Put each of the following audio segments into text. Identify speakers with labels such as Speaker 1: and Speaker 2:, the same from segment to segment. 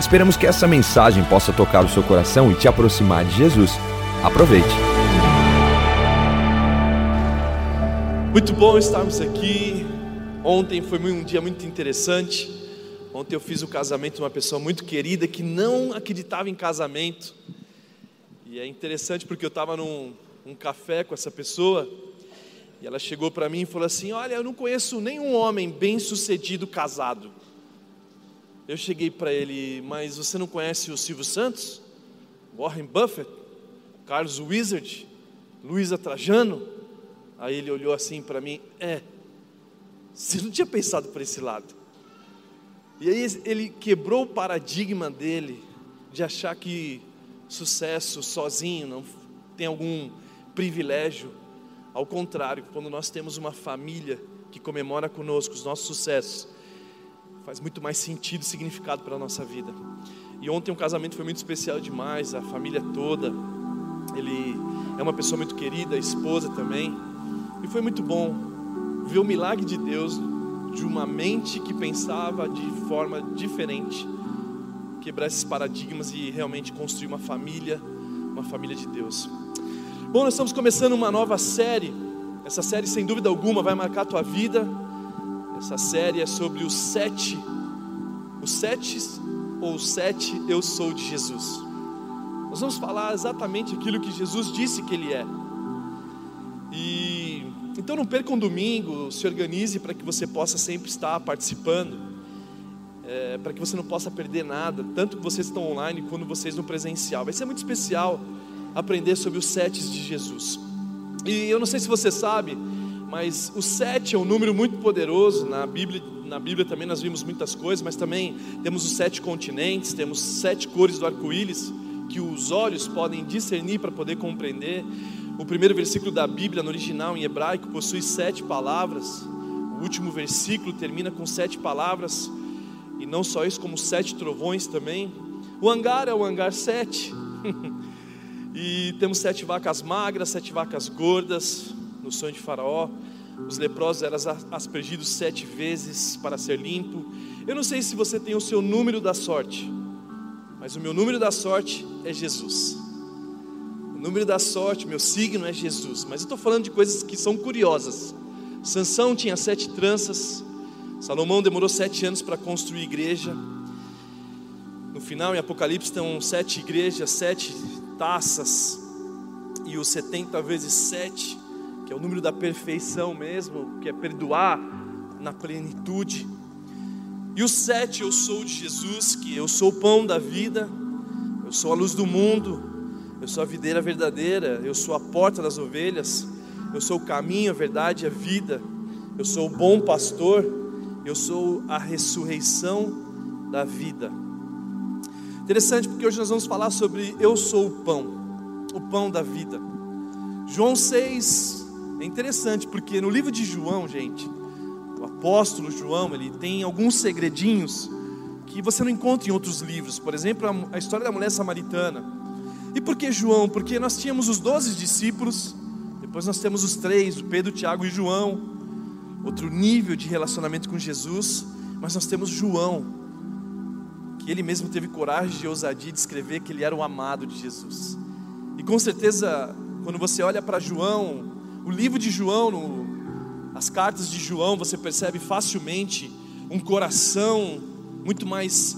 Speaker 1: Esperamos que essa mensagem possa tocar o seu coração e te aproximar de Jesus. Aproveite.
Speaker 2: Muito bom estarmos aqui. Ontem foi um dia muito interessante. Ontem eu fiz o casamento de uma pessoa muito querida que não acreditava em casamento. E é interessante porque eu estava num um café com essa pessoa e ela chegou para mim e falou assim: Olha, eu não conheço nenhum homem bem sucedido casado. Eu cheguei para ele, mas você não conhece o Silvio Santos? Warren Buffett? Carlos Wizard? Luísa Trajano? Aí ele olhou assim para mim: É, você não tinha pensado por esse lado. E aí ele quebrou o paradigma dele de achar que sucesso sozinho não tem algum privilégio. Ao contrário, quando nós temos uma família que comemora conosco os nossos sucessos, faz muito mais sentido e significado para a nossa vida. E ontem um casamento foi muito especial demais, a família toda. Ele é uma pessoa muito querida, a esposa também. E foi muito bom ver o milagre de Deus de uma mente que pensava de forma diferente, quebrar esses paradigmas e realmente construir uma família, uma família de Deus. Bom, nós estamos começando uma nova série. Essa série, sem dúvida alguma, vai marcar a tua vida. Essa série é sobre os sete, os sete ou sete eu sou de Jesus. Nós vamos falar exatamente aquilo que Jesus disse que Ele é. E então não perca um domingo, se organize para que você possa sempre estar participando, é, para que você não possa perder nada, tanto que vocês estão online quanto vocês no presencial. Vai ser muito especial aprender sobre os sete de Jesus. E eu não sei se você sabe, mas o sete é um número muito poderoso na Bíblia. Na Bíblia também nós vimos muitas coisas, mas também temos os sete continentes, temos sete cores do arco-íris que os olhos podem discernir para poder compreender. O primeiro versículo da Bíblia, no original em hebraico, possui sete palavras. O último versículo termina com sete palavras, e não só isso, como sete trovões também. O hangar é o hangar sete. E temos sete vacas magras, sete vacas gordas, no sonho de Faraó. Os leprosos eram aspergidos sete vezes para ser limpo. Eu não sei se você tem o seu número da sorte, mas o meu número da sorte é Jesus. O número da sorte, meu signo é Jesus. Mas eu estou falando de coisas que são curiosas. Sansão tinha sete tranças. Salomão demorou sete anos para construir igreja. No final, em Apocalipse, estão sete igrejas, sete taças, e o 70 vezes 7, que é o número da perfeição mesmo, que é perdoar na plenitude. E o 7, eu sou de Jesus, que eu sou o pão da vida, eu sou a luz do mundo, eu sou a videira verdadeira, eu sou a porta das ovelhas, eu sou o caminho, a verdade a vida, eu sou o bom pastor, eu sou a ressurreição da vida. Interessante porque hoje nós vamos falar sobre eu sou o pão, o pão da vida. João 6 é interessante porque no livro de João, gente, o apóstolo João, ele tem alguns segredinhos que você não encontra em outros livros. Por exemplo, a, história da mulher samaritana. E por que João? Porque nós tínhamos os doze discípulos, depois nós temos os três, o Pedro, Tiago e João, outro nível de relacionamento com Jesus, mas nós temos João, que ele mesmo teve coragem e ousadia de escrever que ele era o amado de Jesus. E com certeza, quando você olha para João, o livro de João, no, as cartas de João, você percebe facilmente um coração muito mais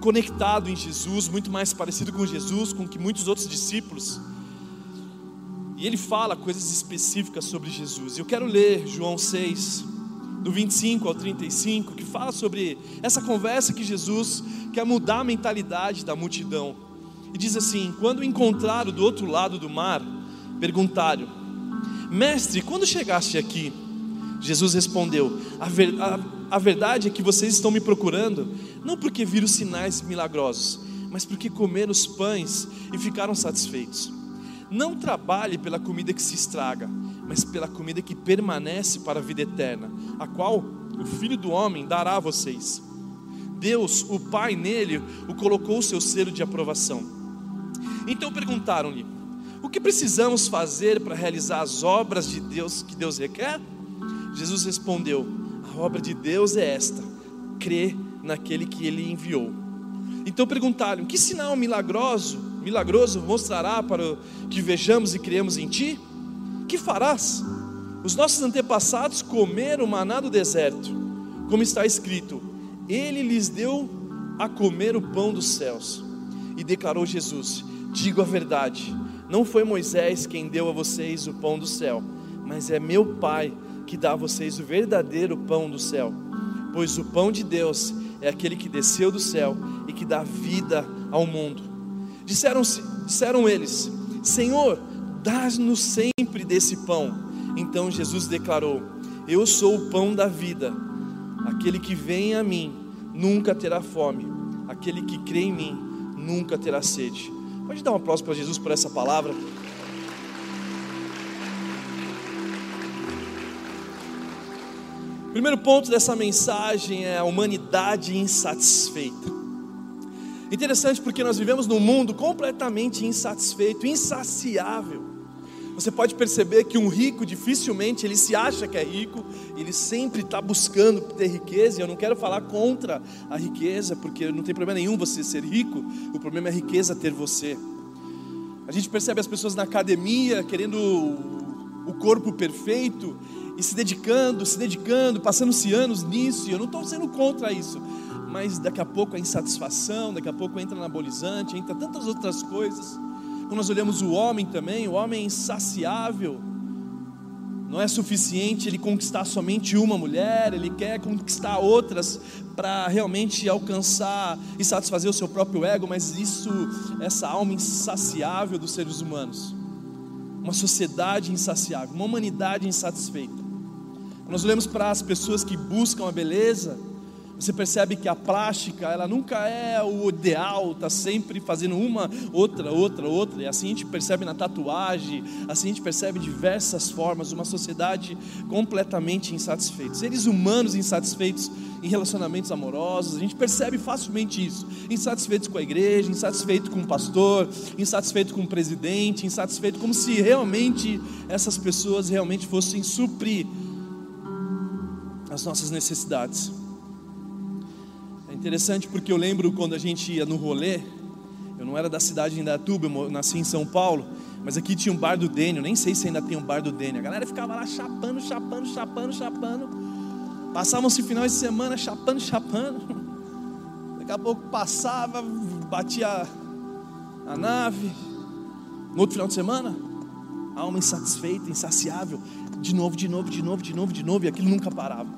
Speaker 2: conectado em Jesus, muito mais parecido com Jesus, com que muitos outros discípulos. E ele fala coisas específicas sobre Jesus. Eu quero ler João 6, do 25 ao 35, que fala sobre essa conversa que Jesus quer mudar a mentalidade da multidão. E diz assim: Quando encontraram do outro lado do mar, perguntaram: Mestre, quando chegaste aqui? Jesus respondeu: a, ver, a, a verdade é que vocês estão me procurando, não porque viram sinais milagrosos, mas porque comeram os pães e ficaram satisfeitos. Não trabalhe pela comida que se estraga, mas pela comida que permanece para a vida eterna, a qual o Filho do Homem dará a vocês. Deus, o Pai, nele o colocou o seu selo de aprovação. Então perguntaram-lhe: O que precisamos fazer para realizar as obras de Deus que Deus requer? Jesus respondeu: A obra de Deus é esta: crer naquele que ele enviou. Então perguntaram: Que sinal milagroso, milagroso mostrará para que vejamos e criemos em ti? Que farás? Os nossos antepassados comeram maná do deserto, como está escrito: Ele lhes deu a comer o pão dos céus. E declarou Jesus: Digo a verdade, não foi Moisés quem deu a vocês o pão do céu, mas é meu Pai que dá a vocês o verdadeiro pão do céu. Pois o pão de Deus é aquele que desceu do céu e que dá vida ao mundo. Disseram, disseram eles: Senhor, dá-nos sempre desse pão. Então Jesus declarou: Eu sou o pão da vida. Aquele que vem a mim nunca terá fome. Aquele que crê em mim nunca terá sede. Pode dar um aplauso para Jesus por essa palavra. Primeiro ponto dessa mensagem é a humanidade insatisfeita. Interessante porque nós vivemos num mundo completamente insatisfeito, insaciável. Você pode perceber que um rico dificilmente ele se acha que é rico, ele sempre está buscando ter riqueza. E eu não quero falar contra a riqueza, porque não tem problema nenhum você ser rico. O problema é a riqueza ter você. A gente percebe as pessoas na academia querendo o corpo perfeito e se dedicando, se dedicando, passando-se anos nisso, e eu não estou sendo contra isso, mas daqui a pouco a insatisfação, daqui a pouco entra anabolizante, entra tantas outras coisas. Quando nós olhamos o homem também, o homem é insaciável, não é suficiente ele conquistar somente uma mulher, ele quer conquistar outras para realmente alcançar e satisfazer o seu próprio ego, mas isso, essa alma insaciável dos seres humanos, uma sociedade insaciável, uma humanidade insatisfeita. Nós olhamos para as pessoas que buscam a beleza, você percebe que a plástica, ela nunca é o ideal, está sempre fazendo uma, outra, outra, outra, e assim a gente percebe na tatuagem, assim a gente percebe diversas formas, uma sociedade completamente insatisfeita, seres humanos insatisfeitos em relacionamentos amorosos, a gente percebe facilmente isso, insatisfeitos com a igreja, insatisfeito com o pastor, insatisfeito com o presidente, insatisfeito como se realmente essas pessoas realmente fossem suprir as nossas necessidades. Interessante porque eu lembro quando a gente ia no rolê, eu não era da cidade de Indatuba, eu nasci em São Paulo, mas aqui tinha um bar do Dênio, nem sei se ainda tem um bar do Dênio. A galera ficava lá chapando, chapando, chapando, chapando. Passavam-se finais de semana chapando, chapando. Daqui a pouco passava, batia a nave. No outro final de semana, alma insatisfeita, insaciável, de novo, de novo, de novo, de novo, de novo, e aquilo nunca parava.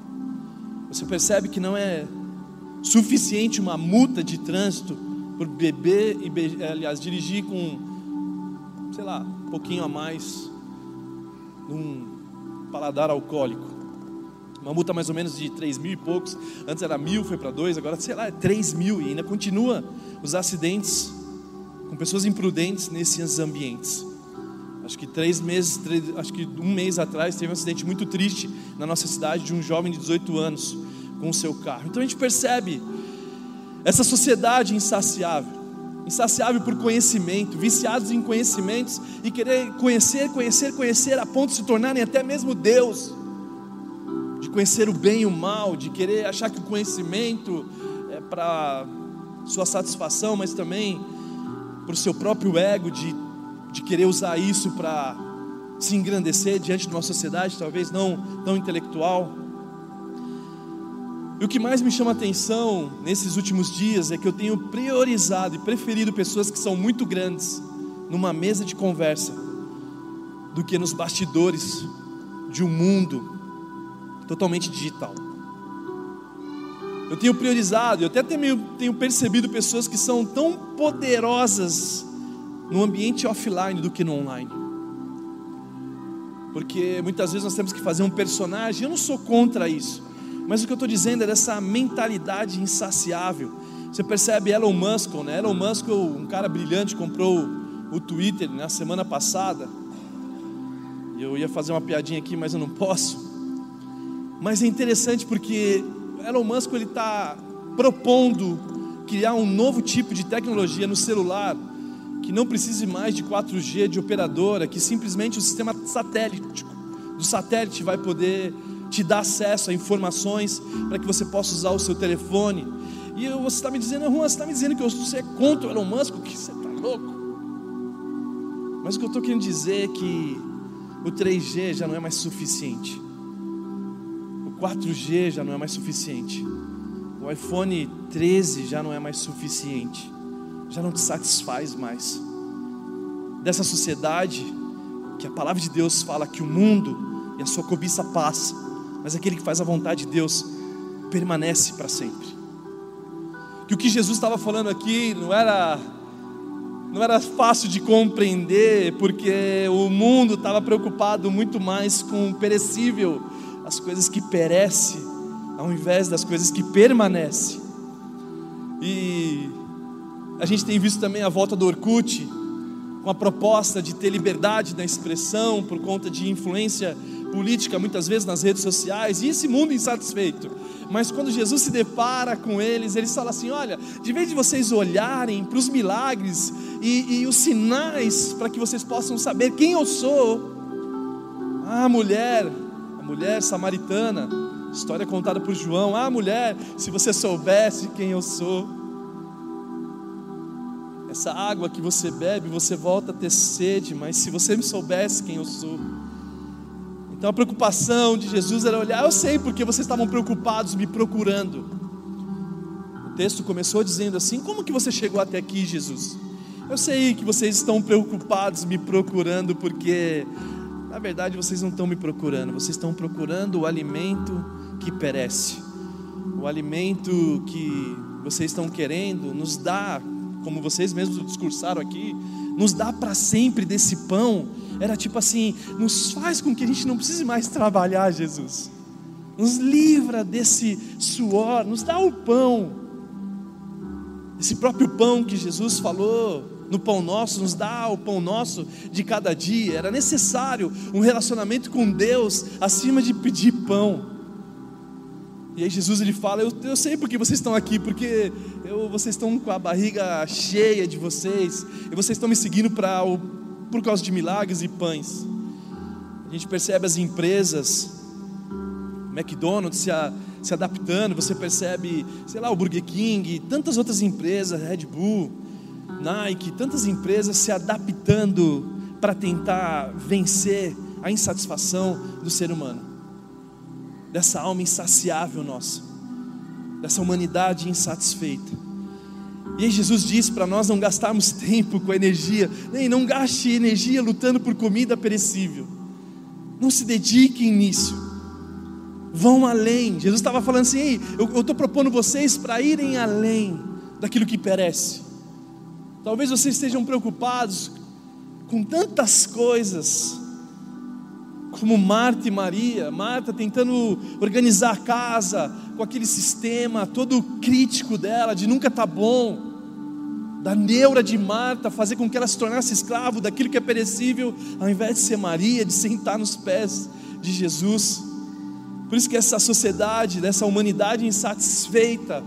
Speaker 2: Você percebe que não é suficiente uma multa de trânsito por beber e aliás dirigir com sei lá, um pouquinho a mais num paladar alcoólico. Uma multa mais ou menos de 3 mil e poucos. Antes era mil, foi para dois, agora sei lá, é 3 mil. E ainda continua os acidentes com pessoas imprudentes nesses ambientes. Acho que três meses, três, acho que um mês atrás teve um acidente muito triste na nossa cidade de um jovem de 18 anos com o seu carro. Então a gente percebe essa sociedade insaciável, insaciável por conhecimento, viciados em conhecimentos e querer conhecer, conhecer, conhecer a ponto de se tornarem até mesmo Deus, de conhecer o bem e o mal, de querer achar que o conhecimento é para sua satisfação, mas também para o seu próprio ego, de de querer usar isso para se engrandecer diante de uma sociedade talvez não tão intelectual. E o que mais me chama atenção nesses últimos dias é que eu tenho priorizado e preferido pessoas que são muito grandes numa mesa de conversa do que nos bastidores de um mundo totalmente digital. Eu tenho priorizado, eu até tenho, percebido pessoas que são tão poderosas no ambiente offline do que no online. Porque muitas vezes nós temos que fazer um personagem, eu não sou contra isso, mas o que eu estou dizendo é dessa mentalidade insaciável Você percebe Elon Musk, né? Elon Musk, um cara brilhante, comprou o Twitter na semana passada. Eu ia fazer uma piadinha aqui, mas eu não posso. Mas é interessante porque Elon Musk ele está propondo criar um novo tipo de tecnologia no celular que não precise mais de 4G de operadora, que simplesmente o sistema satélite do satélite vai poder te dar acesso a informações para que você possa usar o seu telefone. E você está me dizendo, Juan, você está me dizendo que você é contra o Elon Musk, que você está louco. Mas o que eu estou querendo dizer é que o 3G já não é mais suficiente. O 4G já não é mais suficiente. O iPhone 13 já não é mais suficiente. Já não te satisfaz mais. Dessa sociedade que a palavra de Deus fala que o mundo e a sua cobiça passa, mas aquele que faz a vontade de Deus permanece para sempre. Que o que Jesus estava falando aqui não era não era fácil de compreender, porque o mundo estava preocupado muito mais com o perecível, as coisas que perecem, ao invés das coisas que permanecem. E a gente tem visto também a volta do Orkut, com a proposta de ter liberdade na expressão por conta de influência política, muitas vezes nas redes sociais, e esse mundo insatisfeito. Mas quando Jesus se depara com eles, eles falam assim: olha, de vez de vocês olharem para os milagres e, e os sinais para que vocês possam saber quem eu sou, a mulher, a mulher samaritana, história contada por João, ah, mulher, se você soubesse quem eu sou, essa água que você bebe, você volta a ter sede, mas se você me soubesse quem eu sou, então a preocupação de Jesus era olhar, eu sei porque vocês estavam preocupados me procurando. O texto começou dizendo assim: Como que você chegou até aqui, Jesus? Eu sei que vocês estão preocupados me procurando porque na verdade vocês não estão me procurando, vocês estão procurando o alimento que perece. O alimento que vocês estão querendo nos dá, como vocês mesmos discursaram aqui, nos dá para sempre desse pão era tipo assim: nos faz com que a gente não precise mais trabalhar, Jesus. Nos livra desse suor, nos dá o pão. Esse próprio pão que Jesus falou no pão nosso, nos dá o pão nosso de cada dia. Era necessário um relacionamento com Deus acima de pedir pão. E aí Jesus ele fala: Eu, eu sei porque vocês estão aqui, porque eu, vocês estão com a barriga cheia de vocês, e vocês estão me seguindo para o por causa de milagres e pães. A gente percebe as empresas, McDonald's se, a, se adaptando, você percebe, sei lá, o Burger King, tantas outras empresas, Red Bull, Nike, tantas empresas se adaptando para tentar vencer a insatisfação do ser humano, dessa alma insaciável nossa, dessa humanidade insatisfeita. E aí Jesus disse para nós não gastarmos tempo com energia, nem não gaste energia lutando por comida perecível. Não se dediquem nisso. Vão além. Jesus estava falando assim: Ei, eu estou propondo vocês para irem além daquilo que perece. Talvez vocês estejam preocupados com tantas coisas, como Marta e Maria. Marta tentando organizar a casa com aquele sistema todo crítico dela, de nunca tá bom da neura de Marta, fazer com que ela se tornasse escravo daquilo que é perecível, ao invés de ser Maria, de sentar nos pés de Jesus. Por isso que essa sociedade, dessa humanidade insatisfeita,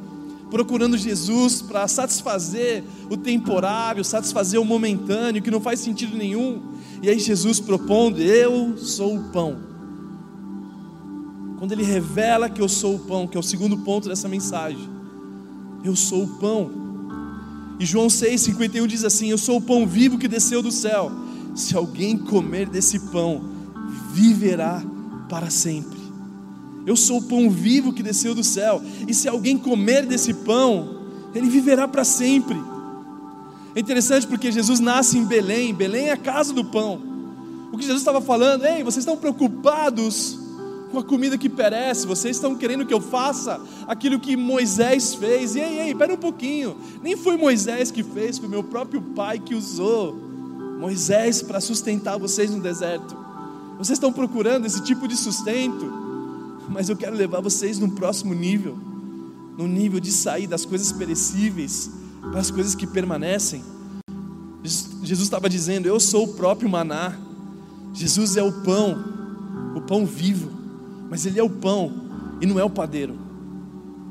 Speaker 2: procurando Jesus para satisfazer o temporário, satisfazer o momentâneo, que não faz sentido nenhum. E aí Jesus propondo: Eu sou o pão. Quando ele revela que eu sou o pão, que é o segundo ponto dessa mensagem, eu sou o pão. E João 6,51 diz assim: Eu sou o pão vivo que desceu do céu. Se alguém comer desse pão, viverá para sempre. Eu sou o pão vivo que desceu do céu. E se alguém comer desse pão, ele viverá para sempre. É interessante porque Jesus nasce em Belém. Belém é a casa do pão. O que Jesus estava falando, ei, vocês estão preocupados com a comida que perece, vocês estão querendo que eu faça aquilo que Moisés fez. E ei, ei, espera um pouquinho. Nem foi Moisés que fez, foi meu próprio pai que usou Moisés para sustentar vocês no deserto. Vocês estão procurando esse tipo de sustento, mas eu quero levar vocês num próximo nível. no nível de sair das coisas perecíveis para as coisas que permanecem. Jesus estava dizendo: Eu sou o próprio maná. Jesus é o pão, o pão vivo, mas Ele é o pão e não é o padeiro.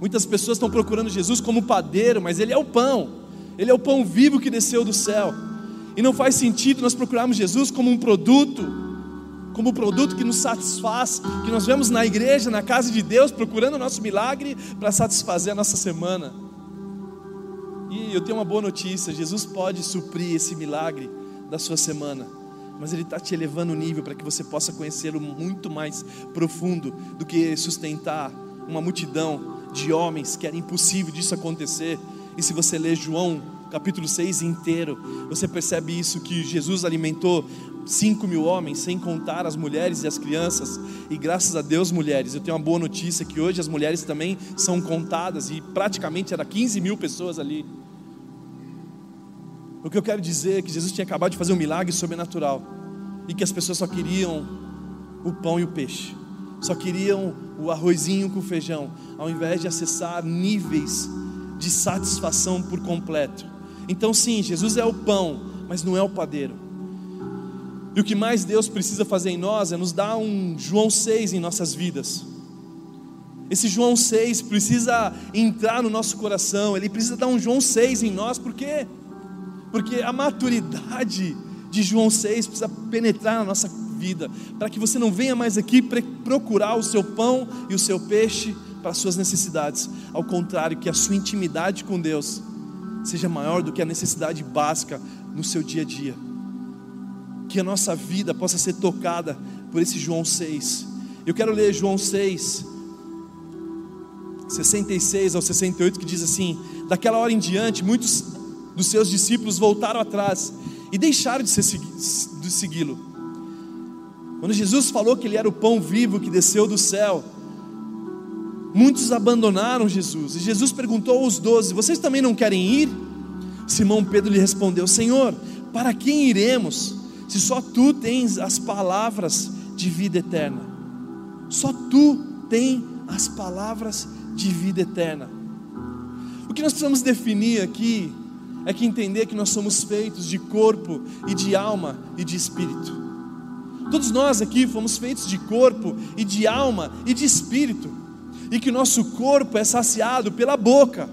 Speaker 2: Muitas pessoas estão procurando Jesus como padeiro, mas Ele é o pão, Ele é o pão vivo que desceu do céu. E não faz sentido nós procurarmos Jesus como um produto, como produto que nos satisfaz, que nós vemos na igreja, na casa de Deus, procurando o nosso milagre para satisfazer a nossa semana. E eu tenho uma boa notícia: Jesus pode suprir esse milagre da sua semana, mas Ele está te elevando o nível para que você possa conhecê-lo muito mais profundo do que sustentar uma multidão de homens que era impossível disso acontecer. E se você ler João capítulo 6 inteiro, você percebe isso: que Jesus alimentou 5 mil homens, sem contar as mulheres e as crianças. E graças a Deus, mulheres, eu tenho uma boa notícia: que hoje as mulheres também são contadas, e praticamente era 15 mil pessoas ali. O que eu quero dizer é que Jesus tinha acabado de fazer um milagre sobrenatural e que as pessoas só queriam o pão e o peixe, só queriam o arrozinho com feijão, ao invés de acessar níveis de satisfação por completo. Então, sim, Jesus é o pão, mas não é o padeiro. E o que mais Deus precisa fazer em nós é nos dar um João 6 em nossas vidas. Esse João 6 precisa entrar no nosso coração, ele precisa dar um João 6 em nós, por quê? porque a maturidade de João 6 precisa penetrar na nossa vida, para que você não venha mais aqui procurar o seu pão e o seu peixe para as suas necessidades, ao contrário, que a sua intimidade com Deus seja maior do que a necessidade básica no seu dia a dia, que a nossa vida possa ser tocada por esse João 6. Eu quero ler João 6, 66 ao 68, que diz assim: Daquela hora em diante, muitos dos seus discípulos voltaram atrás e deixaram de, de segui-lo. Quando Jesus falou que ele era o pão vivo que desceu do céu, muitos abandonaram Jesus. E Jesus perguntou aos doze: Vocês também não querem ir? Simão Pedro lhe respondeu: Senhor, para quem iremos, se só tu tens as palavras de vida eterna? Só tu tens as palavras de vida eterna. O que nós precisamos definir aqui é que entender que nós somos feitos de corpo e de alma e de espírito. Todos nós aqui fomos feitos de corpo e de alma e de espírito, e que nosso corpo é saciado pela boca,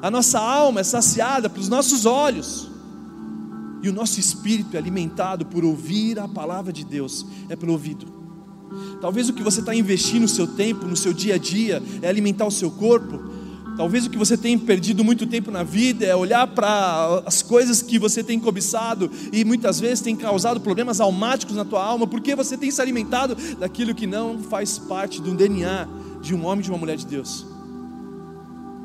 Speaker 2: a nossa alma é saciada pelos nossos olhos, e o nosso espírito é alimentado por ouvir a palavra de Deus, é pelo ouvido. Talvez o que você está investindo no seu tempo, no seu dia a dia, é alimentar o seu corpo, Talvez o que você tem perdido muito tempo na vida é olhar para as coisas que você tem cobiçado e muitas vezes tem causado problemas almáticos na tua alma, porque você tem se alimentado daquilo que não faz parte do DNA de um homem e de uma mulher de Deus.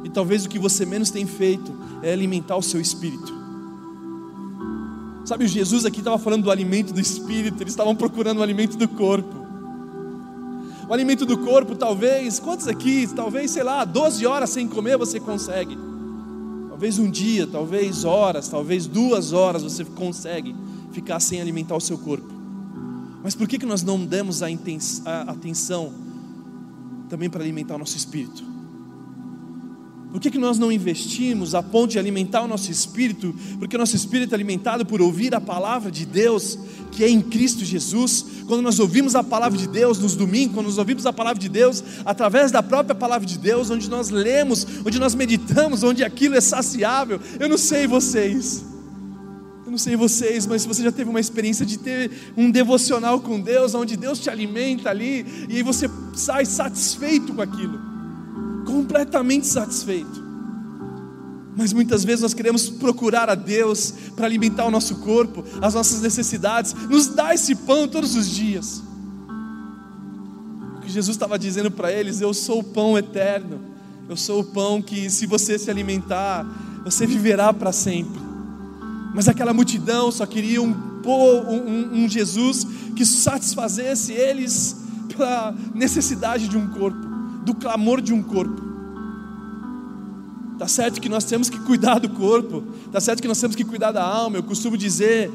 Speaker 2: E talvez o que você menos tem feito é alimentar o seu espírito. Sabe, Jesus aqui estava falando do alimento do espírito, eles estavam procurando o alimento do corpo. O alimento do corpo, talvez, quantos aqui, talvez, sei lá, 12 horas sem comer você consegue. Talvez um dia, talvez horas, talvez duas horas você consegue ficar sem alimentar o seu corpo. Mas por que, que nós não damos a, a atenção também para alimentar o nosso espírito? Por que, que nós não investimos a ponto de alimentar o nosso espírito? Porque o nosso espírito é alimentado por ouvir a palavra de Deus, que é em Cristo Jesus. Quando nós ouvimos a palavra de Deus nos domingos, quando nós ouvimos a palavra de Deus através da própria palavra de Deus, onde nós lemos, onde nós meditamos, onde aquilo é saciável. Eu não sei vocês, eu não sei vocês, mas se você já teve uma experiência de ter um devocional com Deus, onde Deus te alimenta ali, e aí você sai satisfeito com aquilo completamente satisfeito. Mas muitas vezes nós queremos procurar a Deus para alimentar o nosso corpo, as nossas necessidades, nos dá esse pão todos os dias. O que Jesus estava dizendo para eles: Eu sou o pão eterno, eu sou o pão que, se você se alimentar, você viverá para sempre. Mas aquela multidão só queria um, um, um Jesus que satisfazesse eles pela necessidade de um corpo do clamor de um corpo. Tá certo que nós temos que cuidar do corpo, tá certo que nós temos que cuidar da alma. Eu costumo dizer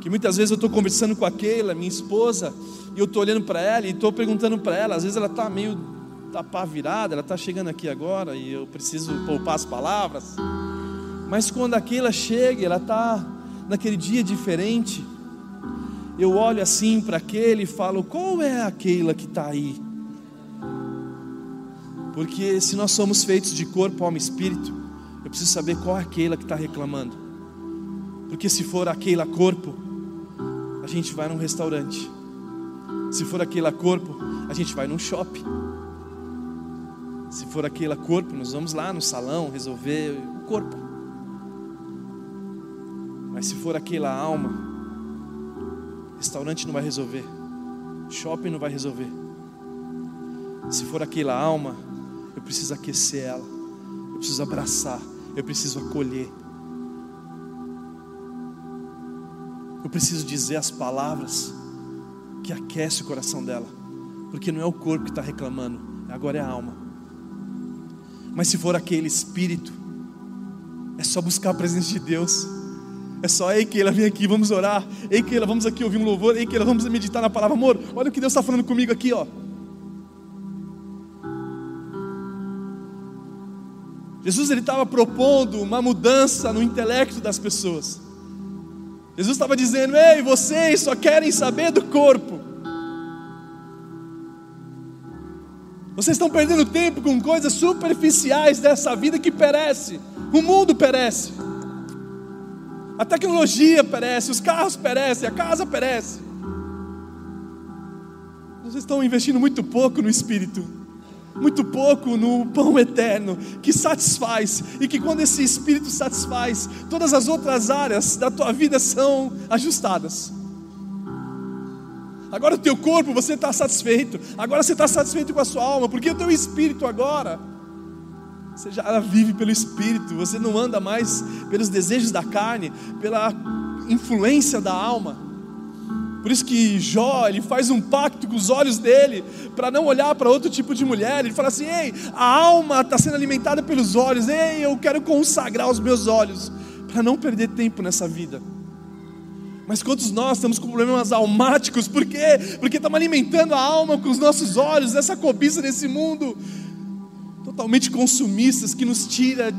Speaker 2: que muitas vezes eu estou conversando com a Keila, minha esposa, e eu estou olhando para ela e estou perguntando para ela. Às vezes ela está meio tá pá virada, ela está chegando aqui agora e eu preciso poupar as palavras. Mas quando a Keila chega, ela está naquele dia diferente. Eu olho assim para aquele e falo: qual é a Keila que está aí? Porque se nós somos feitos de corpo, alma e espírito, eu preciso saber qual é a Keila que está reclamando. Porque se for a Keila corpo, a gente vai num restaurante. Se for a Keila corpo, a gente vai num shopping. Se for a Keila corpo, nós vamos lá no salão resolver o corpo. Mas se for a Keila alma, restaurante não vai resolver. Shopping não vai resolver. Se for aquela alma, eu preciso aquecer ela, eu preciso abraçar, eu preciso acolher. Eu preciso dizer as palavras que aquece o coração dela, porque não é o corpo que está reclamando, agora é a alma. Mas se for aquele espírito, é só buscar a presença de Deus. É só, ei Keila, vem aqui, vamos orar. Ei Keila, vamos aqui ouvir um louvor. Ei Keila, vamos meditar na palavra. Amor, olha o que Deus está falando comigo aqui, ó. Jesus ele estava propondo uma mudança no intelecto das pessoas. Jesus estava dizendo: Ei, vocês só querem saber do corpo. Vocês estão perdendo tempo com coisas superficiais dessa vida que perece. O mundo perece. A tecnologia perece, os carros perecem, a casa perece. Vocês estão investindo muito pouco no espírito muito pouco no pão eterno que satisfaz e que quando esse espírito satisfaz, todas as outras áreas da tua vida são ajustadas. Agora o teu corpo você está satisfeito, agora você está satisfeito com a sua alma, porque o teu espírito agora você já vive pelo espírito, você não anda mais pelos desejos da carne, pela influência da alma. Por isso que Jó, ele faz um pacto com os olhos dele, para não olhar para outro tipo de mulher. Ele fala assim: ei, a alma está sendo alimentada pelos olhos, ei, eu quero consagrar os meus olhos, para não perder tempo nessa vida. Mas quantos nós estamos com problemas almáticos? Por quê? Porque estamos alimentando a alma com os nossos olhos, essa cobiça desse mundo totalmente consumistas que nos tira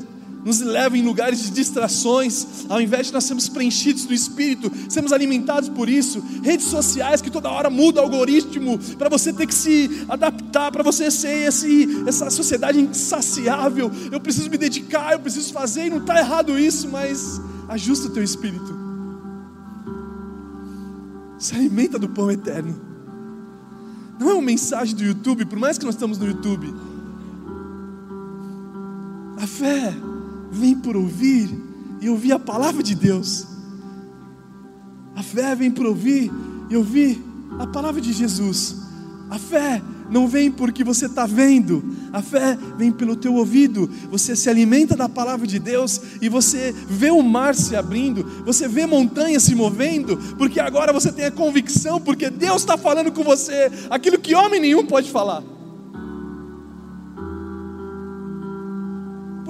Speaker 2: nos leva em lugares de distrações, ao invés de nós sermos preenchidos do Espírito, sermos alimentados por isso. Redes sociais que toda hora muda o algoritmo para você ter que se adaptar, para você ser esse, essa sociedade insaciável. Eu preciso me dedicar, eu preciso fazer, e não está errado isso, mas ajusta o teu espírito. Se alimenta do pão eterno. Não é uma mensagem do YouTube, por mais que nós estamos no YouTube. A fé vem por ouvir e ouvir a palavra de Deus. A fé vem por ouvir e ouvir a palavra de Jesus. A fé não vem porque você está vendo, a fé vem pelo teu ouvido. Você se alimenta da palavra de Deus e você vê o mar se abrindo, você vê montanhas se movendo, porque agora você tem a convicção, porque Deus está falando com você aquilo que homem nenhum pode falar.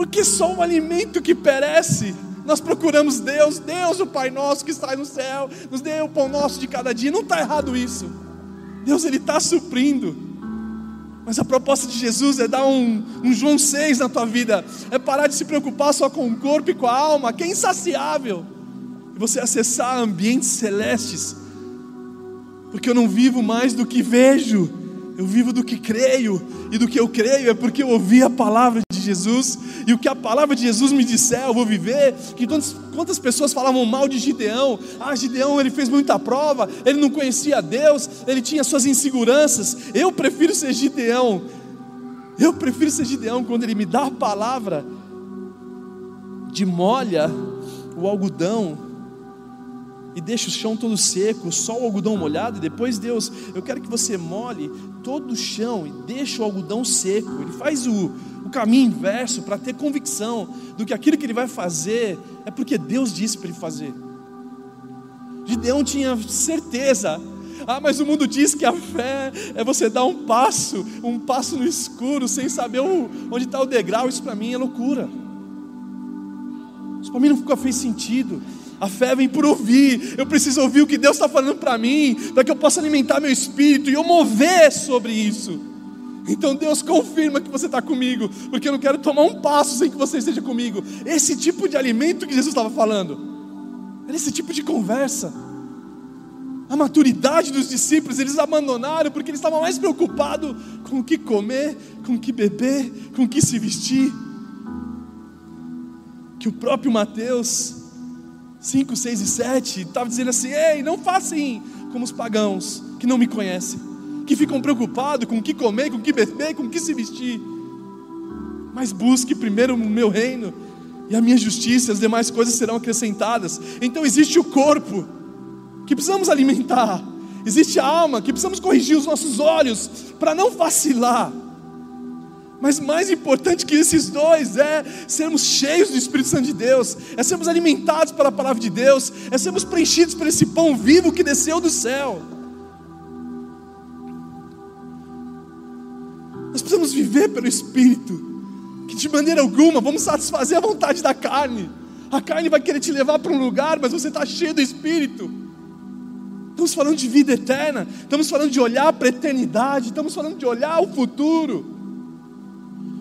Speaker 2: Porque só um alimento que perece, nós procuramos Deus, Deus, o Pai nosso que está no céu, nos dê o pão nosso de cada dia. Não está errado isso. Deus ele está suprindo. Mas a proposta de Jesus é dar um, um, João 6 na tua vida, é parar de se preocupar só com o corpo e com a alma, que é insaciável, e você acessar ambientes celestes, porque eu não vivo mais do que vejo, eu vivo do que creio, e do que eu creio é porque eu ouvi a palavra de Jesus, e o que a palavra de Jesus me disser, eu vou viver. Que quantas, quantas pessoas falavam mal de Gideão? Ah, Gideão ele fez muita prova, ele não conhecia Deus, ele tinha suas inseguranças. Eu prefiro ser Gideão. Eu prefiro ser Gideão quando ele me dá a palavra de molha o algodão e deixa o chão todo seco, só o algodão molhado, e depois Deus, eu quero que você molhe todo o chão e deixe o algodão seco. Ele faz o caminho inverso para ter convicção do que aquilo que ele vai fazer é porque Deus disse para ele fazer. Gideão tinha certeza. Ah, mas o mundo diz que a fé é você dar um passo, um passo no escuro, sem saber onde está o degrau. Isso para mim é loucura. Isso para mim nunca fez sentido. A fé vem por ouvir. Eu preciso ouvir o que Deus está falando para mim, para que eu possa alimentar meu espírito e eu mover sobre isso. Então Deus confirma que você está comigo, porque eu não quero tomar um passo sem que você esteja comigo. Esse tipo de alimento que Jesus estava falando, era esse tipo de conversa. A maturidade dos discípulos, eles abandonaram porque eles estavam mais preocupados com o que comer, com o que beber, com o que se vestir. Que o próprio Mateus 5, 6 e 7 estava dizendo assim: Ei, não façam como os pagãos que não me conhecem que ficam preocupados com o que comer, com o que beber, com o que se vestir. Mas busque primeiro o meu reino e a minha justiça, as demais coisas serão acrescentadas. Então existe o corpo que precisamos alimentar, existe a alma que precisamos corrigir os nossos olhos para não vacilar. Mas mais importante que esses dois é sermos cheios do Espírito Santo de Deus, é sermos alimentados pela palavra de Deus, é sermos preenchidos por esse pão vivo que desceu do céu. Nós precisamos viver pelo Espírito, que de maneira alguma vamos satisfazer a vontade da carne. A carne vai querer te levar para um lugar, mas você está cheio do Espírito. Estamos falando de vida eterna, estamos falando de olhar para a eternidade, estamos falando de olhar o futuro.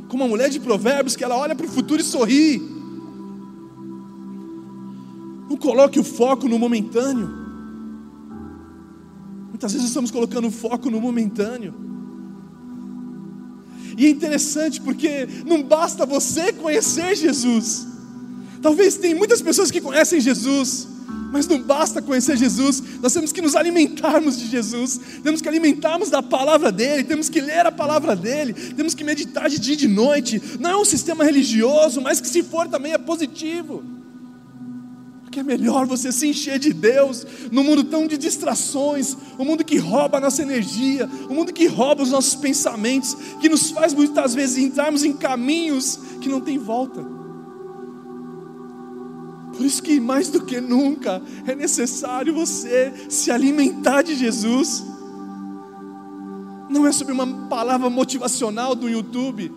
Speaker 2: Como uma mulher de provérbios que ela olha para o futuro e sorri. Não coloque o foco no momentâneo. Muitas vezes estamos colocando o foco no momentâneo. E é interessante porque não basta você conhecer Jesus. Talvez tem muitas pessoas que conhecem Jesus, mas não basta conhecer Jesus, nós temos que nos alimentarmos de Jesus, temos que alimentarmos da palavra dele, temos que ler a palavra dele, temos que meditar de dia e de noite. Não é um sistema religioso, mas que se for também é positivo. Porque é melhor você se encher de Deus num mundo tão de distrações, um mundo que rouba a nossa energia, um mundo que rouba os nossos pensamentos, que nos faz muitas vezes entrarmos em caminhos que não tem volta. Por isso que mais do que nunca é necessário você se alimentar de Jesus. Não é sobre uma palavra motivacional do YouTube,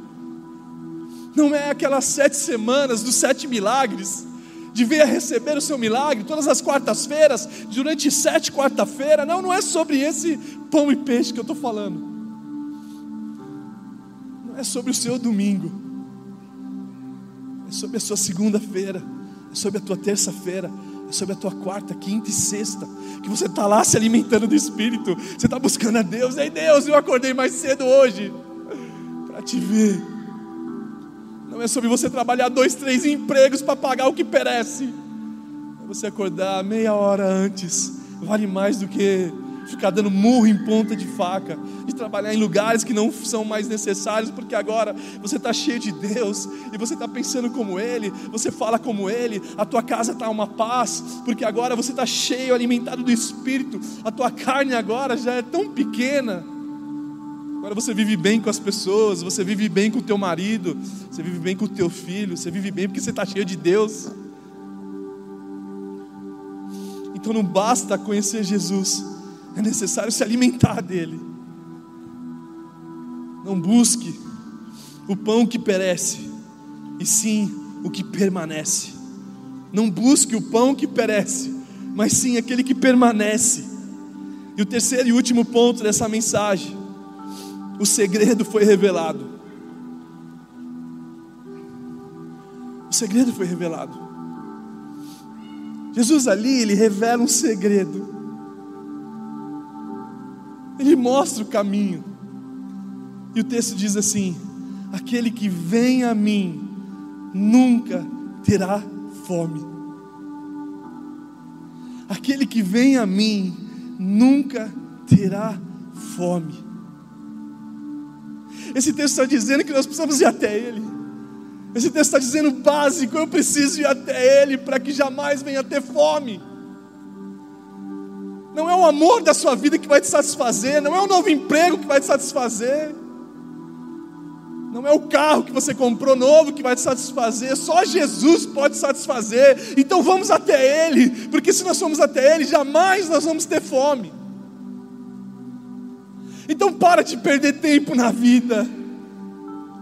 Speaker 2: não é aquelas sete semanas dos sete milagres de vir a receber o seu milagre todas as quartas-feiras, durante sete quarta-feira. Não, não é sobre esse pão e peixe que eu estou falando. Não é sobre o seu domingo. É sobre a sua segunda-feira. É sobre a tua terça-feira. É sobre a tua quarta, quinta e sexta. Que você está lá se alimentando do Espírito. Você está buscando a Deus. Ei Deus, eu acordei mais cedo hoje. Para te ver não é sobre você trabalhar dois, três empregos para pagar o que perece. É você acordar meia hora antes. Vale mais do que ficar dando murro em ponta de faca, de trabalhar em lugares que não são mais necessários, porque agora você está cheio de Deus e você está pensando como Ele, você fala como Ele, a tua casa está uma paz, porque agora você está cheio, alimentado do Espírito, a tua carne agora já é tão pequena Agora você vive bem com as pessoas, você vive bem com o teu marido, você vive bem com o teu filho, você vive bem porque você está cheio de Deus. Então não basta conhecer Jesus, é necessário se alimentar dele. Não busque o pão que perece, e sim o que permanece. Não busque o pão que perece, mas sim aquele que permanece. E o terceiro e último ponto dessa mensagem o segredo foi revelado. O segredo foi revelado. Jesus ali, ele revela um segredo. Ele mostra o caminho. E o texto diz assim: Aquele que vem a mim nunca terá fome. Aquele que vem a mim nunca terá fome. Esse texto está dizendo que nós precisamos ir até Ele. Esse texto está dizendo básico: eu preciso ir até Ele para que jamais venha ter fome. Não é o amor da sua vida que vai te satisfazer, não é o novo emprego que vai te satisfazer, não é o carro que você comprou novo que vai te satisfazer, só Jesus pode satisfazer. Então vamos até Ele, porque se nós formos até Ele, jamais nós vamos ter fome. Então para de perder tempo na vida.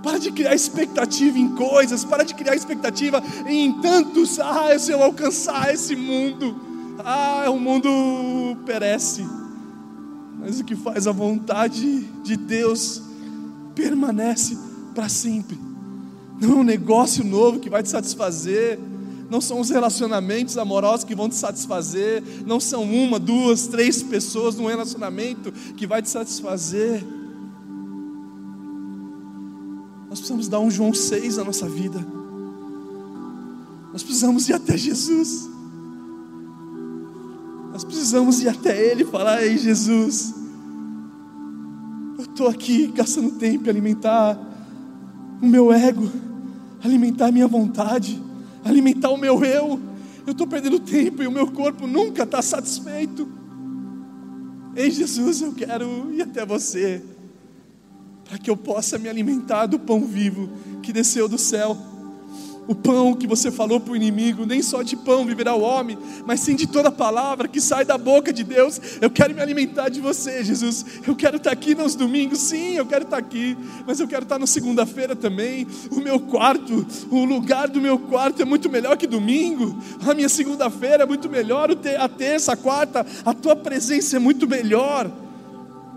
Speaker 2: Para de criar expectativa em coisas, para de criar expectativa em tantos, ah, se eu alcançar esse mundo, ah, o mundo perece. Mas o que faz a vontade de Deus permanece para sempre. Não é um negócio novo que vai te satisfazer, não são os relacionamentos amorosos que vão te satisfazer, não são uma, duas, três pessoas num relacionamento que vai te satisfazer. Nós precisamos dar um João 6 na nossa vida. Nós precisamos ir até Jesus. Nós precisamos ir até Ele e falar: Ei, Jesus, eu estou aqui gastando tempo em alimentar o meu ego, alimentar a minha vontade alimentar o meu eu. Eu estou perdendo tempo e o meu corpo nunca está satisfeito. Ei Jesus, eu quero ir até você, para que eu possa me alimentar do pão vivo que desceu do céu o pão que você falou para o inimigo, nem só de pão viverá o homem, mas sim de toda palavra que sai da boca de Deus. Eu quero me alimentar de você, Jesus. Eu quero estar aqui nos domingos, sim, eu quero estar aqui, mas eu quero estar na segunda-feira também. O meu quarto, o lugar do meu quarto é muito melhor que domingo. A minha segunda-feira é muito melhor, a terça, a quarta, a tua presença é muito melhor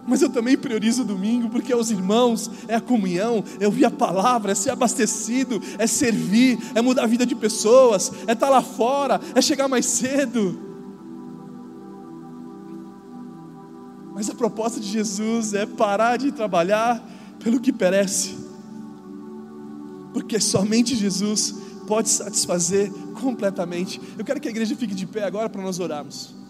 Speaker 2: mas eu também priorizo o domingo, porque é os irmãos, é a comunhão, é ouvir a palavra, é ser abastecido, é servir, é mudar a vida de pessoas, é estar lá fora, é chegar mais cedo. Mas a proposta de Jesus é parar de trabalhar pelo que perece, porque somente Jesus pode satisfazer completamente. Eu quero que a igreja fique de pé agora para nós orarmos.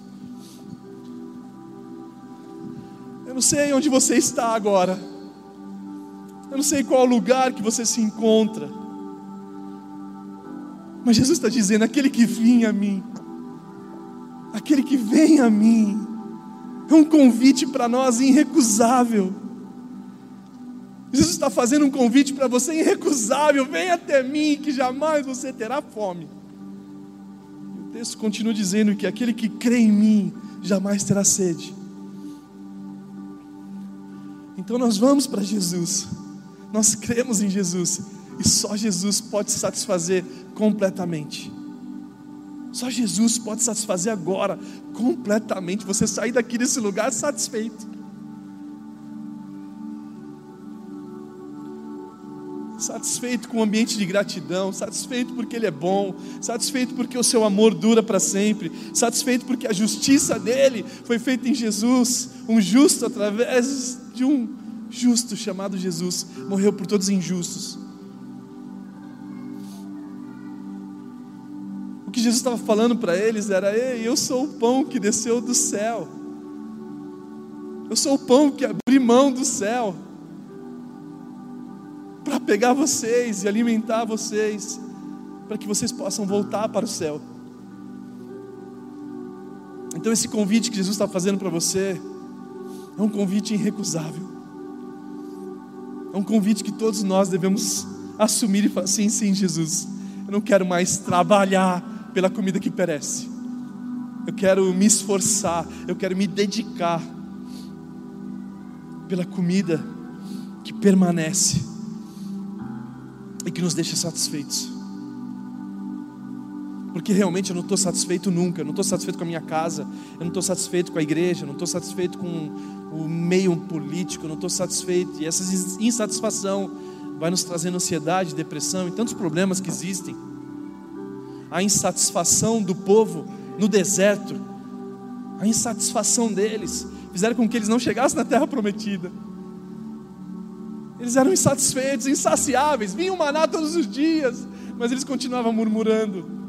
Speaker 2: Eu não sei onde você está agora. Eu não sei qual lugar que você se encontra. Mas Jesus está dizendo: aquele que vem a mim, aquele que vem a mim, é um convite para nós irrecusável. Jesus está fazendo um convite para você irrecusável: vem até mim, que jamais você terá fome. O texto continua dizendo que aquele que crê em mim jamais terá sede. Então nós vamos para Jesus, nós cremos em Jesus, e só Jesus pode satisfazer completamente. Só Jesus pode satisfazer agora, completamente. Você sair daqui desse lugar satisfeito. Satisfeito com o um ambiente de gratidão, satisfeito porque Ele é bom, satisfeito porque o seu amor dura para sempre, satisfeito porque a justiça dele foi feita em Jesus, um justo através de um justo chamado Jesus, morreu por todos os injustos. O que Jesus estava falando para eles era: Ei, eu sou o pão que desceu do céu. Eu sou o pão que abri mão do céu para pegar vocês e alimentar vocês, para que vocês possam voltar para o céu. Então, esse convite que Jesus está fazendo para você, é um convite irrecusável. É um convite que todos nós devemos assumir e falar: sim, sim, Jesus. Eu não quero mais trabalhar pela comida que perece. Eu quero me esforçar, eu quero me dedicar pela comida que permanece e que nos deixa satisfeitos. Porque realmente eu não estou satisfeito nunca, eu não estou satisfeito com a minha casa, eu não estou satisfeito com a igreja, eu não estou satisfeito com o meio político, eu não estou satisfeito. E essa insatisfação vai nos trazendo ansiedade, depressão e tantos problemas que existem. A insatisfação do povo no deserto, a insatisfação deles, fizeram com que eles não chegassem na terra prometida. Eles eram insatisfeitos, insaciáveis, vinham maná todos os dias, mas eles continuavam murmurando.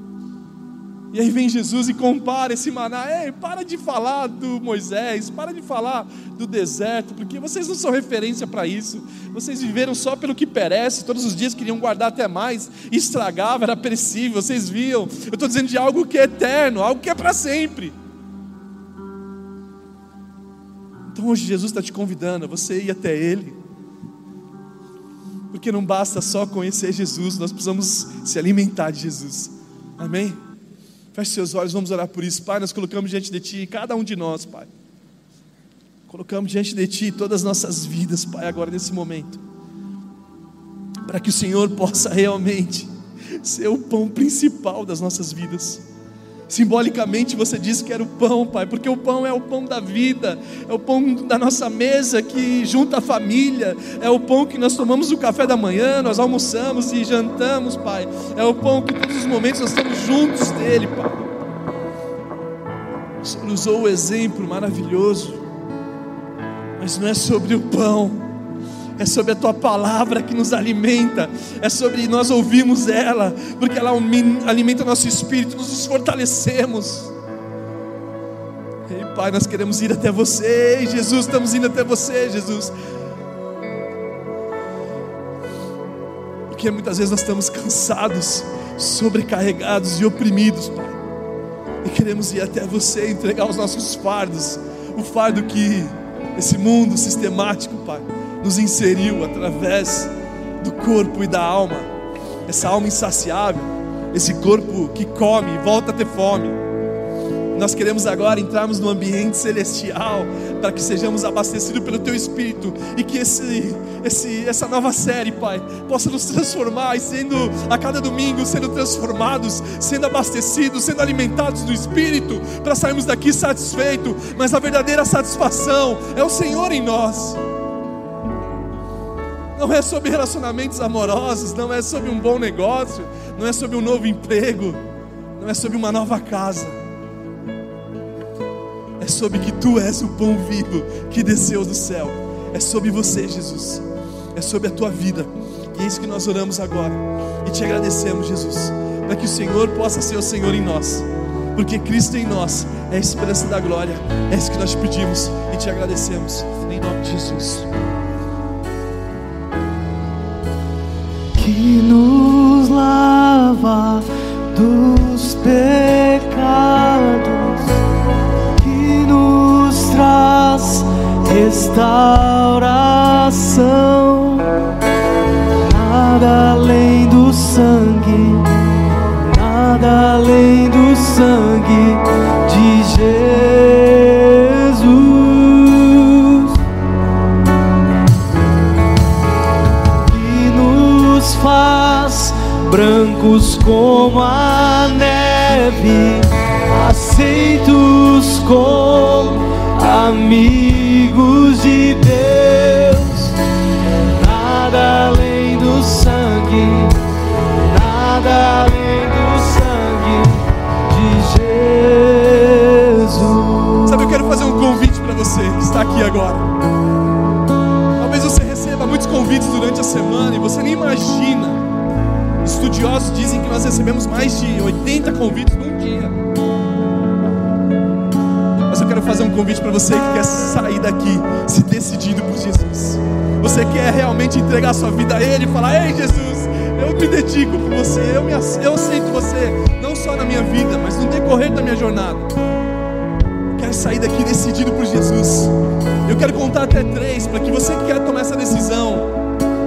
Speaker 2: E aí vem Jesus e compara esse maná. Ei, para de falar do Moisés, para de falar do deserto, porque vocês não são referência para isso. Vocês viveram só pelo que perece, todos os dias queriam guardar até mais, estragava, era perecível, vocês viam. Eu estou dizendo de algo que é eterno, algo que é para sempre. Então hoje Jesus está te convidando a você ir até Ele. Porque não basta só conhecer Jesus, nós precisamos se alimentar de Jesus. Amém? Feche seus olhos, vamos orar por isso. Pai, nós colocamos diante de Ti, cada um de nós, Pai. Colocamos diante de Ti todas as nossas vidas, Pai, agora nesse momento. Para que o Senhor possa realmente ser o pão principal das nossas vidas. Simbolicamente você disse que era o pão, Pai, porque o pão é o pão da vida, é o pão da nossa mesa que junta a família, é o pão que nós tomamos o café da manhã, nós almoçamos e jantamos, Pai. É o pão que todos os momentos nós estamos juntos dele, Pai. O Senhor usou o exemplo maravilhoso, mas não é sobre o pão é sobre a tua palavra que nos alimenta, é sobre nós ouvirmos ela, porque ela alimenta nosso espírito, nos fortalecemos. Ei, Pai, nós queremos ir até você, Jesus, estamos indo até você, Jesus. Porque muitas vezes nós estamos cansados, sobrecarregados e oprimidos, Pai. E queremos ir até você, entregar os nossos fardos, o fardo que esse mundo sistemático, Pai nos inseriu através do corpo e da alma, essa alma insaciável, esse corpo que come e volta a ter fome. Nós queremos agora entrarmos no ambiente celestial para que sejamos abastecidos pelo Teu Espírito e que esse, esse, essa nova série, Pai, possa nos transformar sendo a cada domingo sendo transformados, sendo abastecidos, sendo alimentados do Espírito para sairmos daqui satisfeitos. Mas a verdadeira satisfação é o Senhor em nós não é sobre relacionamentos amorosos, não é sobre um bom negócio, não é sobre um novo emprego, não é sobre uma nova casa. É sobre que tu és o pão vivo que desceu do céu. É sobre você, Jesus. É sobre a tua vida. E é isso que nós oramos agora. E te agradecemos, Jesus, para que o Senhor possa ser o Senhor em nós. Porque Cristo em nós é a esperança da glória. É isso que nós pedimos e te agradecemos. Em nome de Jesus.
Speaker 3: Que nos lava dos pecados, que nos traz restauração. Nada além do sangue, nada além do sangue de Jesus. Brancos como a neve, aceitos como amigos de Deus. Nada além do sangue, nada além do sangue de Jesus.
Speaker 2: Sabe, eu quero fazer um convite para você está aqui agora. Convites durante a semana e você nem imagina Estudiosos dizem que nós recebemos mais de 80 convites num dia. Mas eu quero fazer um convite para você que quer sair daqui se decidindo por Jesus. Você quer realmente entregar sua vida a Ele e falar: Ei, Jesus, eu me dedico por você, eu, me, eu aceito você, não só na minha vida, mas no decorrer da minha jornada. Quero sair daqui decidido por Jesus. Eu quero contar até três para que você que quer tomar essa decisão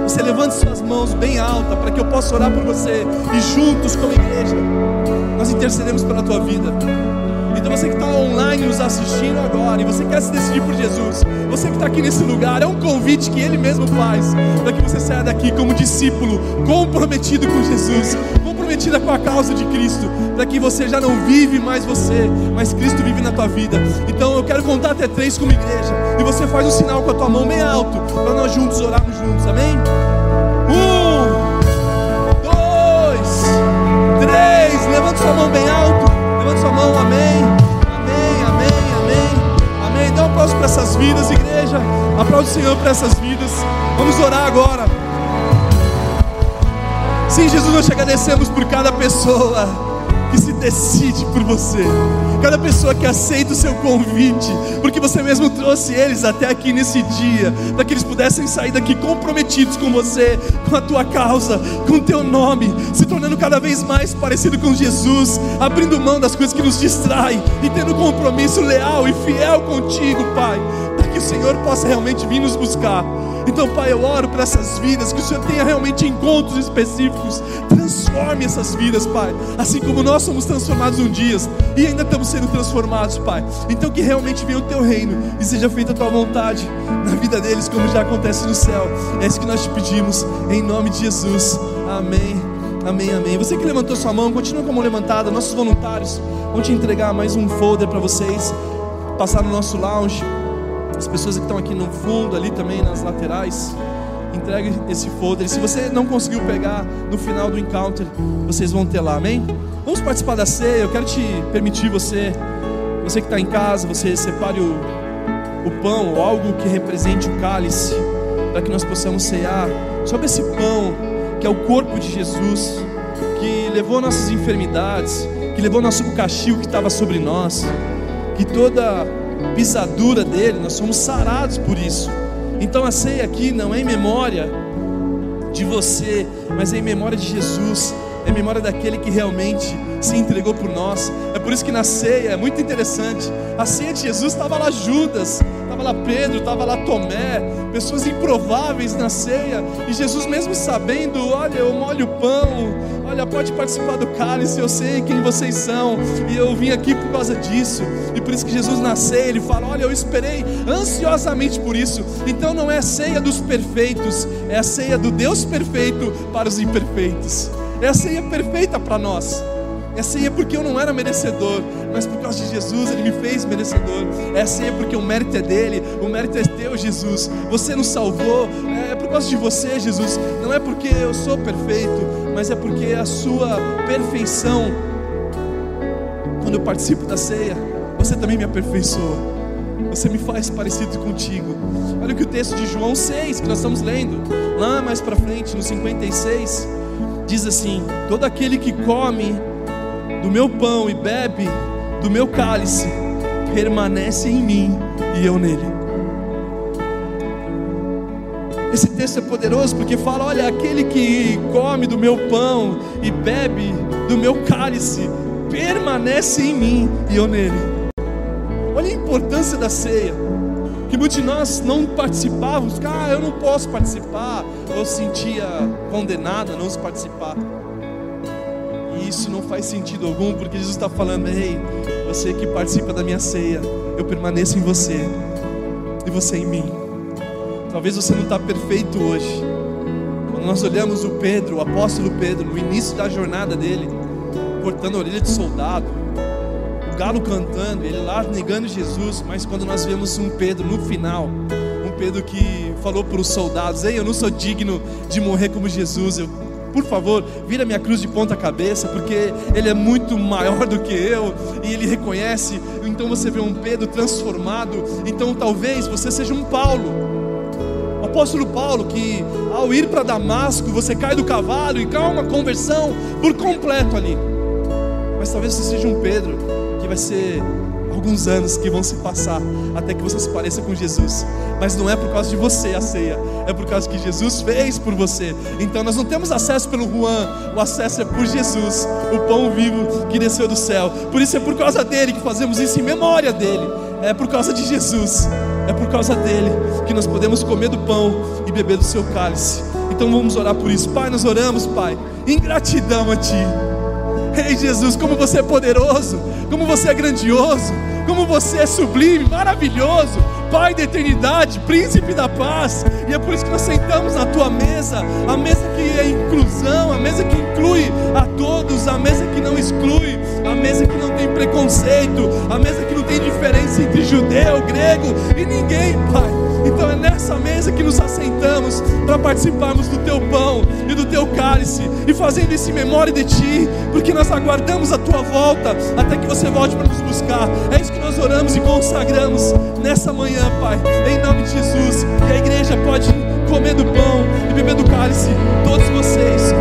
Speaker 2: você levante suas mãos bem alta para que eu possa orar por você e juntos como igreja nós intercedemos pela tua vida. Então você que está online nos assistindo agora e você quer se decidir por Jesus, você que está aqui nesse lugar, é um convite que Ele mesmo faz para que você saia daqui como discípulo comprometido com Jesus, comprometida com a causa de Cristo, para que você já não vive mais você, mas Cristo vive na tua vida. Então eu quero contar até três como igreja e você faz um sinal com a tua mão bem alto para nós juntos orarmos juntos, amém? Um, dois, três. Levanta sua mão bem alto. Levanta sua mão, amém. Para essas vidas, igreja. Aplaude o Senhor para essas vidas. Vamos orar agora. Sim, Jesus, nós te agradecemos por cada pessoa que se decide por você, cada pessoa que aceita o seu convite, porque você mesmo trouxe eles até aqui nesse dia, para que eles pudessem sair daqui comprometidos com você, com a tua causa, com o teu nome, se tornando cada vez mais parecido com Jesus, abrindo mão das coisas que nos distraem e tendo compromisso leal e fiel contigo, Pai, para que o Senhor possa realmente vir nos buscar. Então, Pai, eu oro para essas vidas, que o Senhor tenha realmente encontros específicos, transforme essas vidas, Pai, assim como nós somos transformados um dia e ainda estamos sendo transformados, Pai. Então, que realmente venha o Teu reino e seja feita a Tua vontade na vida deles, como já acontece no céu. É isso que nós te pedimos, em nome de Jesus. Amém. Amém, amém. Você que levantou sua mão, continua com a mão levantada. Nossos voluntários vão te entregar mais um folder para vocês passar no nosso lounge. As pessoas que estão aqui no fundo, ali também nas laterais, entregue esse folder. Se você não conseguiu pegar no final do encounter, vocês vão ter lá, amém? Vamos participar da ceia. Eu quero te permitir você, você que está em casa, você separe o, o pão ou algo que represente o cálice, para que nós possamos cear sobre esse pão que é o corpo de Jesus, que levou nossas enfermidades, que levou nosso castigo que estava sobre nós, que toda pisadura dele, nós somos sarados por isso. Então a ceia aqui não é em memória de você, mas é em memória de Jesus, é em memória daquele que realmente se entregou por nós. É por isso que na ceia é muito interessante. A ceia de Jesus estava lá Judas, estava lá Pedro, estava lá Tomé, pessoas improváveis na ceia. E Jesus, mesmo sabendo, olha, eu molho o pão, olha, pode participar do cálice, eu sei quem vocês são, e eu vim aqui por causa disso. E por isso que Jesus na ceia, ele fala: Olha, eu esperei ansiosamente por isso. Então não é a ceia dos perfeitos, é a ceia do Deus perfeito para os imperfeitos. É a ceia perfeita para nós. É ceia porque eu não era merecedor, mas por causa de Jesus ele me fez merecedor. É ceia porque o mérito é dele, o mérito é teu, Jesus. Você nos salvou, é por causa de você, Jesus. Não é porque eu sou perfeito, mas é porque a sua perfeição, quando eu participo da ceia, você também me aperfeiçoa. Você me faz parecido contigo. Olha o que o texto de João 6, que nós estamos lendo, lá mais para frente, no 56, diz assim: Todo aquele que come do meu pão e bebe do meu cálice, permanece em mim e eu nele. Esse texto é poderoso porque fala: olha, aquele que come do meu pão e bebe do meu cálice, permanece em mim e eu nele. Olha a importância da ceia. Que muitos de nós não participávamos, ah, eu não posso participar, ou sentia condenado a não participar isso não faz sentido algum, porque Jesus está falando: Ei, você que participa da minha ceia, eu permaneço em você e você em mim. Talvez você não está perfeito hoje. Quando nós olhamos o Pedro, o apóstolo Pedro, no início da jornada dele, cortando a orelha de soldado, o galo cantando, ele lá negando Jesus, mas quando nós vemos um Pedro no final, um Pedro que falou para os soldados: Ei, eu não sou digno de morrer como Jesus, eu por favor, vira minha cruz de ponta cabeça, porque ele é muito maior do que eu e ele reconhece. Então você vê um Pedro transformado. Então talvez você seja um Paulo. O apóstolo Paulo, que ao ir para Damasco, você cai do cavalo e cai uma conversão por completo ali. Mas talvez você seja um Pedro que vai ser alguns anos que vão se passar até que você se pareça com Jesus. Mas não é por causa de você a ceia, é por causa que Jesus fez por você. Então nós não temos acesso pelo Juan, o acesso é por Jesus, o pão vivo que desceu do céu. Por isso é por causa dele que fazemos isso em memória dele. É por causa de Jesus, é por causa dele que nós podemos comer do pão e beber do seu cálice. Então vamos orar por isso. Pai, nós oramos, Pai, em gratidão a Ti. Ei Jesus, como você é poderoso, como você é grandioso, como você é sublime, maravilhoso, Pai da eternidade, príncipe da paz. E é por isso que nós sentamos na tua mesa, a mesa que é inclusão, a mesa que inclui a todos, a mesa que não exclui, a mesa que não tem preconceito, a mesa que não tem diferença entre judeu, grego e ninguém, Pai. Então é nessa mesa que nos assentamos para participarmos do teu pão e do teu cálice e fazendo isso em memória de ti, porque nós aguardamos a tua volta até que você volte para nos buscar. É isso que nós oramos e consagramos nessa manhã, Pai, em nome de Jesus. E a igreja pode comer do pão e beber do cálice, todos vocês